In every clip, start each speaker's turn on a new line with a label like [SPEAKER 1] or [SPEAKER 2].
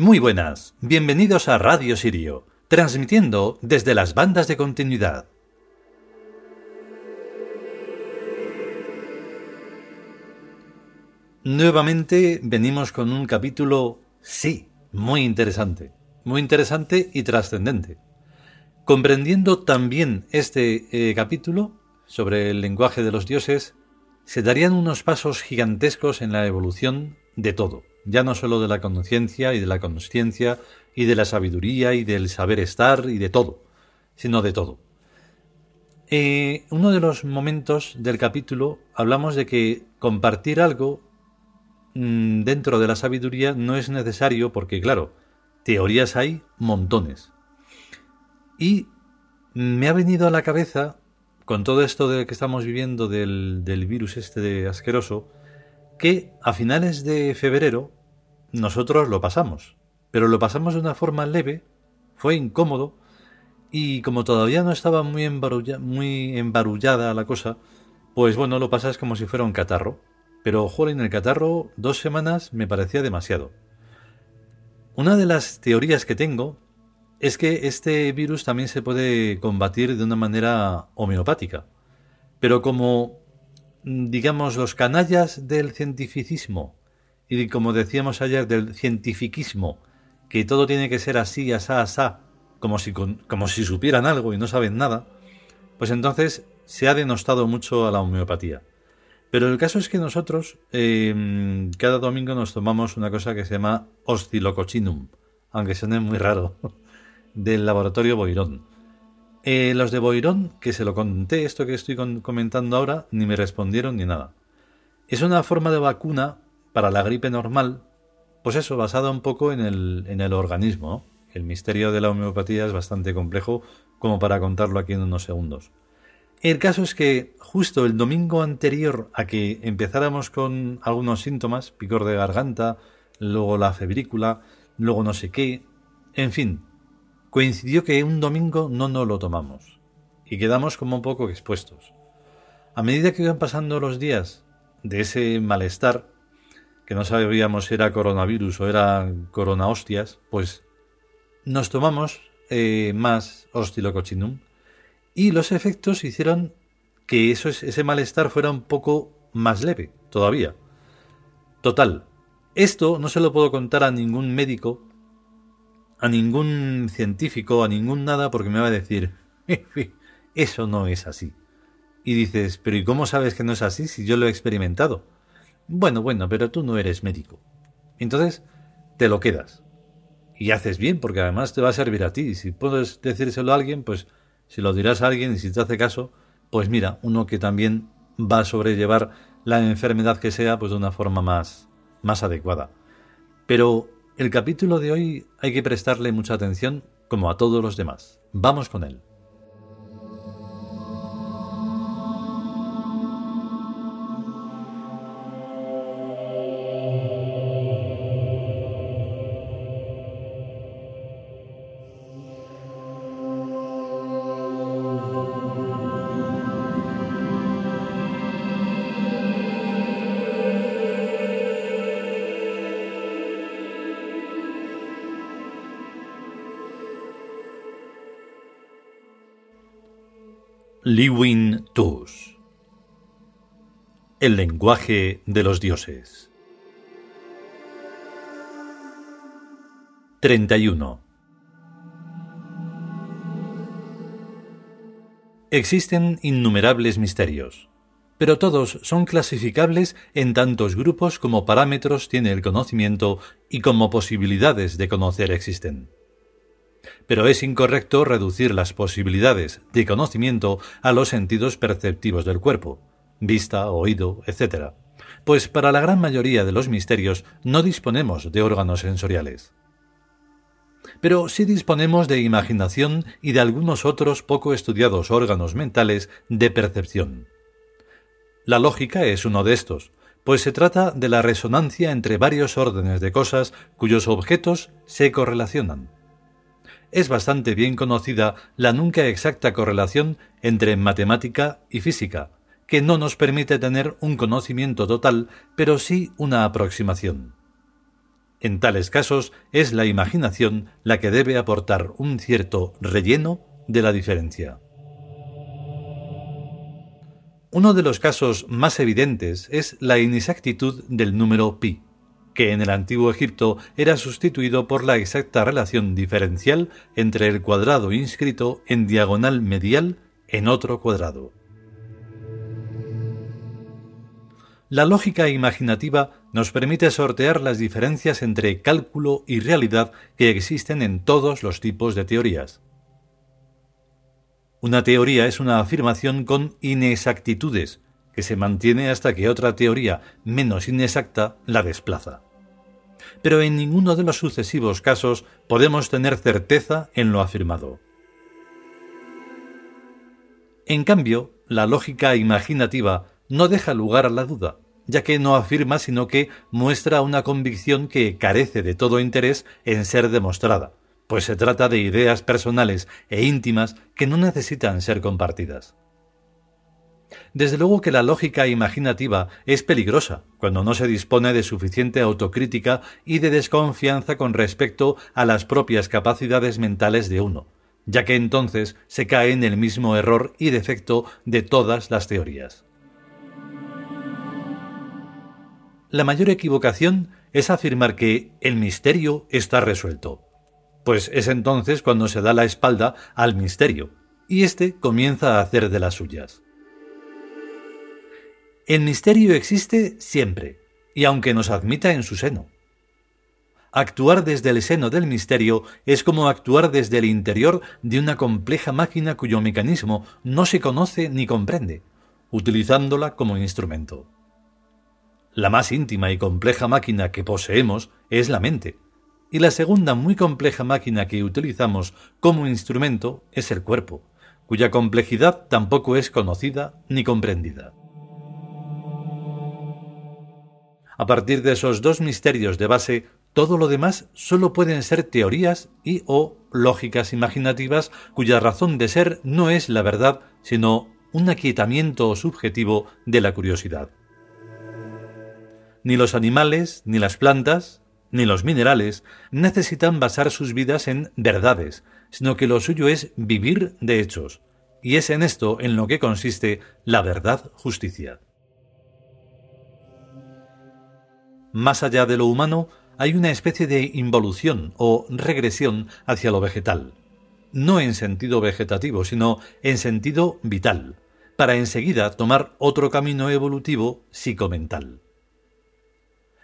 [SPEAKER 1] Muy buenas, bienvenidos a Radio Sirio, transmitiendo desde las bandas de continuidad. Nuevamente venimos con un capítulo, sí, muy interesante, muy interesante y trascendente. Comprendiendo también este eh, capítulo sobre el lenguaje de los dioses, se darían unos pasos gigantescos en la evolución de todo ya no solo de la conciencia y de la consciencia y de la sabiduría y del saber estar y de todo, sino de todo. Eh, uno de los momentos del capítulo hablamos de que compartir algo mm, dentro de la sabiduría no es necesario porque, claro, teorías hay montones. Y me ha venido a la cabeza, con todo esto de que estamos viviendo del, del virus este de asqueroso, que a finales de febrero nosotros lo pasamos, pero lo pasamos de una forma leve, fue incómodo, y como todavía no estaba muy, embarullada la cosa, pues bueno, lo pasas como si fuera un catarro. Pero, en el catarro dos semanas me parecía demasiado. Una de las teorías que tengo es que este virus también se puede combatir de una manera homeopática. Pero como digamos, los canallas del cientificismo y como decíamos ayer del cientifiquismo, que todo tiene que ser así, asá, asá, como si, como si supieran algo y no saben nada, pues entonces se ha denostado mucho a la homeopatía. Pero el caso es que nosotros em, cada domingo nos tomamos una cosa que se llama oscilocochinum, aunque suene muy raro, del laboratorio Boirón. Eh, los de Boirón, que se lo conté, esto que estoy comentando ahora, ni me respondieron ni nada. Es una forma de vacuna para la gripe normal, pues eso, basada un poco en el, en el organismo. El misterio de la homeopatía es bastante complejo como para contarlo aquí en unos segundos. El caso es que justo el domingo anterior a que empezáramos con algunos síntomas, picor de garganta, luego la febrícula, luego no sé qué, en fin, coincidió que un domingo no nos lo tomamos y quedamos como un poco expuestos. A medida que iban pasando los días de ese malestar, que no sabíamos si era coronavirus o era corona hostias, pues nos tomamos eh, más ostilocochinum y los efectos hicieron que ese malestar fuera un poco más leve todavía. Total, esto no se lo puedo contar a ningún médico a ningún científico, a ningún nada, porque me va a decir, eso no es así. Y dices, pero ¿y cómo sabes que no es así si yo lo he experimentado? Bueno, bueno, pero tú no eres médico. Entonces, te lo quedas. Y haces bien, porque además te va a servir a ti. Si puedes decírselo a alguien, pues si lo dirás a alguien y si te hace caso, pues mira, uno que también va a sobrellevar la enfermedad que sea, pues de una forma más, más adecuada. Pero el capítulo de hoy hay que prestarle mucha atención como a todos los demás. Vamos con él. Liwin Tus. El lenguaje de los dioses. 31 Existen innumerables misterios, pero todos son clasificables en tantos grupos como parámetros tiene el conocimiento y como posibilidades de conocer existen pero es incorrecto reducir las posibilidades de conocimiento a los sentidos perceptivos del cuerpo, vista, oído, etc., pues para la gran mayoría de los misterios no disponemos de órganos sensoriales. Pero sí disponemos de imaginación y de algunos otros poco estudiados órganos mentales de percepción. La lógica es uno de estos, pues se trata de la resonancia entre varios órdenes de cosas cuyos objetos se correlacionan es bastante bien conocida la nunca exacta correlación entre matemática y física, que no nos permite tener un conocimiento total, pero sí una aproximación. En tales casos es la imaginación la que debe aportar un cierto relleno de la diferencia. Uno de los casos más evidentes es la inexactitud del número pi, que en el antiguo Egipto era sustituido por la exacta relación diferencial entre el cuadrado inscrito en diagonal medial en otro cuadrado. La lógica imaginativa nos permite sortear las diferencias entre cálculo y realidad que existen en todos los tipos de teorías. Una teoría es una afirmación con inexactitudes, que se mantiene hasta que otra teoría menos inexacta la desplaza. Pero en ninguno de los sucesivos casos podemos tener certeza en lo afirmado. En cambio, la lógica imaginativa no deja lugar a la duda, ya que no afirma sino que muestra una convicción que carece de todo interés en ser demostrada, pues se trata de ideas personales e íntimas que no necesitan ser compartidas. Desde luego que la lógica imaginativa es peligrosa cuando no se dispone de suficiente autocrítica y de desconfianza con respecto a las propias capacidades mentales de uno, ya que entonces se cae en el mismo error y defecto de todas las teorías. La mayor equivocación es afirmar que el misterio está resuelto pues es entonces cuando se da la espalda al misterio, y éste comienza a hacer de las suyas. El misterio existe siempre, y aunque nos admita en su seno. Actuar desde el seno del misterio es como actuar desde el interior de una compleja máquina cuyo mecanismo no se conoce ni comprende, utilizándola como instrumento. La más íntima y compleja máquina que poseemos es la mente, y la segunda muy compleja máquina que utilizamos como instrumento es el cuerpo, cuya complejidad tampoco es conocida ni comprendida. A partir de esos dos misterios de base, todo lo demás solo pueden ser teorías y o lógicas imaginativas cuya razón de ser no es la verdad, sino un aquietamiento subjetivo de la curiosidad. Ni los animales, ni las plantas, ni los minerales necesitan basar sus vidas en verdades, sino que lo suyo es vivir de hechos, y es en esto en lo que consiste la verdad justicia. Más allá de lo humano, hay una especie de involución o regresión hacia lo vegetal, no en sentido vegetativo, sino en sentido vital, para enseguida tomar otro camino evolutivo psicomental.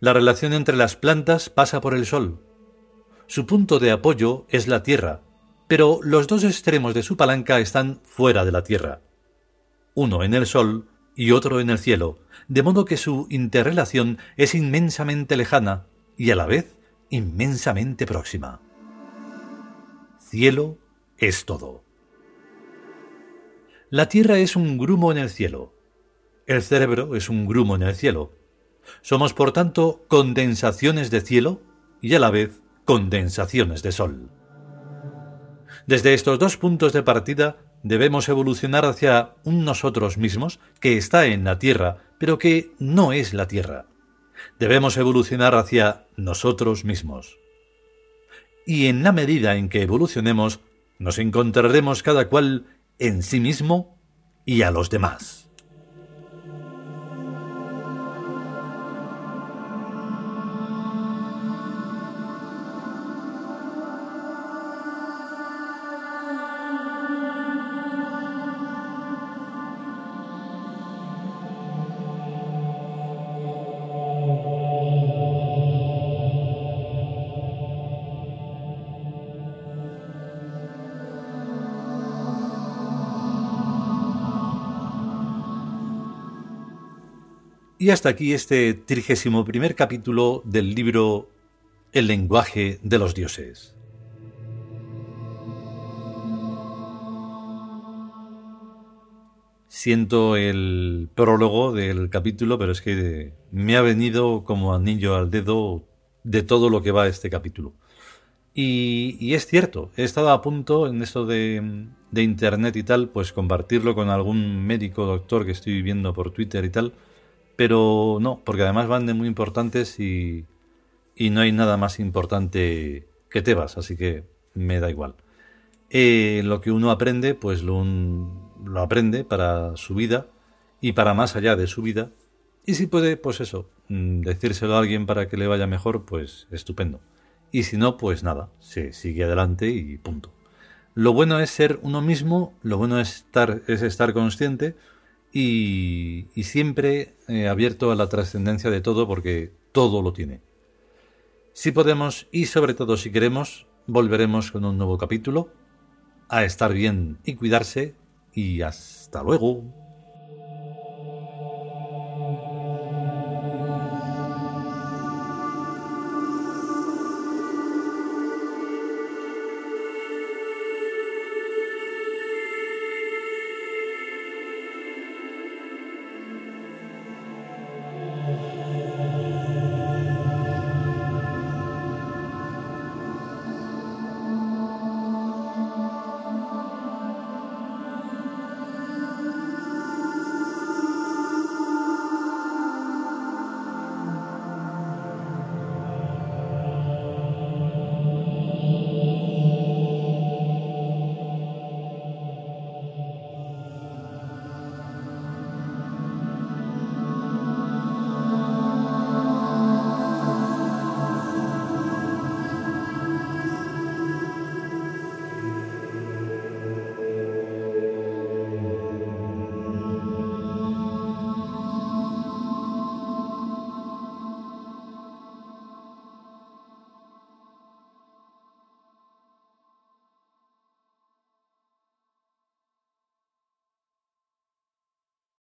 [SPEAKER 1] La relación entre las plantas pasa por el sol. Su punto de apoyo es la tierra, pero los dos extremos de su palanca están fuera de la tierra. Uno en el sol y otro en el cielo, de modo que su interrelación es inmensamente lejana y a la vez inmensamente próxima. Cielo es todo. La tierra es un grumo en el cielo. El cerebro es un grumo en el cielo. Somos, por tanto, condensaciones de cielo y a la vez condensaciones de sol. Desde estos dos puntos de partida debemos evolucionar hacia un nosotros mismos que está en la Tierra, pero que no es la Tierra. Debemos evolucionar hacia nosotros mismos. Y en la medida en que evolucionemos, nos encontraremos cada cual en sí mismo y a los demás. Y hasta aquí este trigésimo primer capítulo del libro El lenguaje de los dioses. Siento el prólogo del capítulo, pero es que me ha venido como anillo al dedo de todo lo que va este capítulo. Y, es cierto, he estado a punto en esto de internet y tal, pues compartirlo con algún médico doctor que estoy viendo por Twitter y tal, pero no, porque además van de muy importantes y, y no hay nada más importante que Tebas, así que me da igual. Eh, lo que uno aprende, pues lo, lo aprende para su vida y para más allá de su vida. Y si puede, pues eso, mm, decírselo a alguien para que le vaya mejor, pues estupendo. Y si no, pues nada, se sigue adelante y punto. Lo bueno es ser uno mismo, lo bueno es estar, es estar consciente y, siempre eh, abierto a la trascendencia de todo porque todo lo tiene. Si podemos y sobre todo si queremos, volveremos con un nuevo capítulo. A estar bien y cuidarse y hasta luego.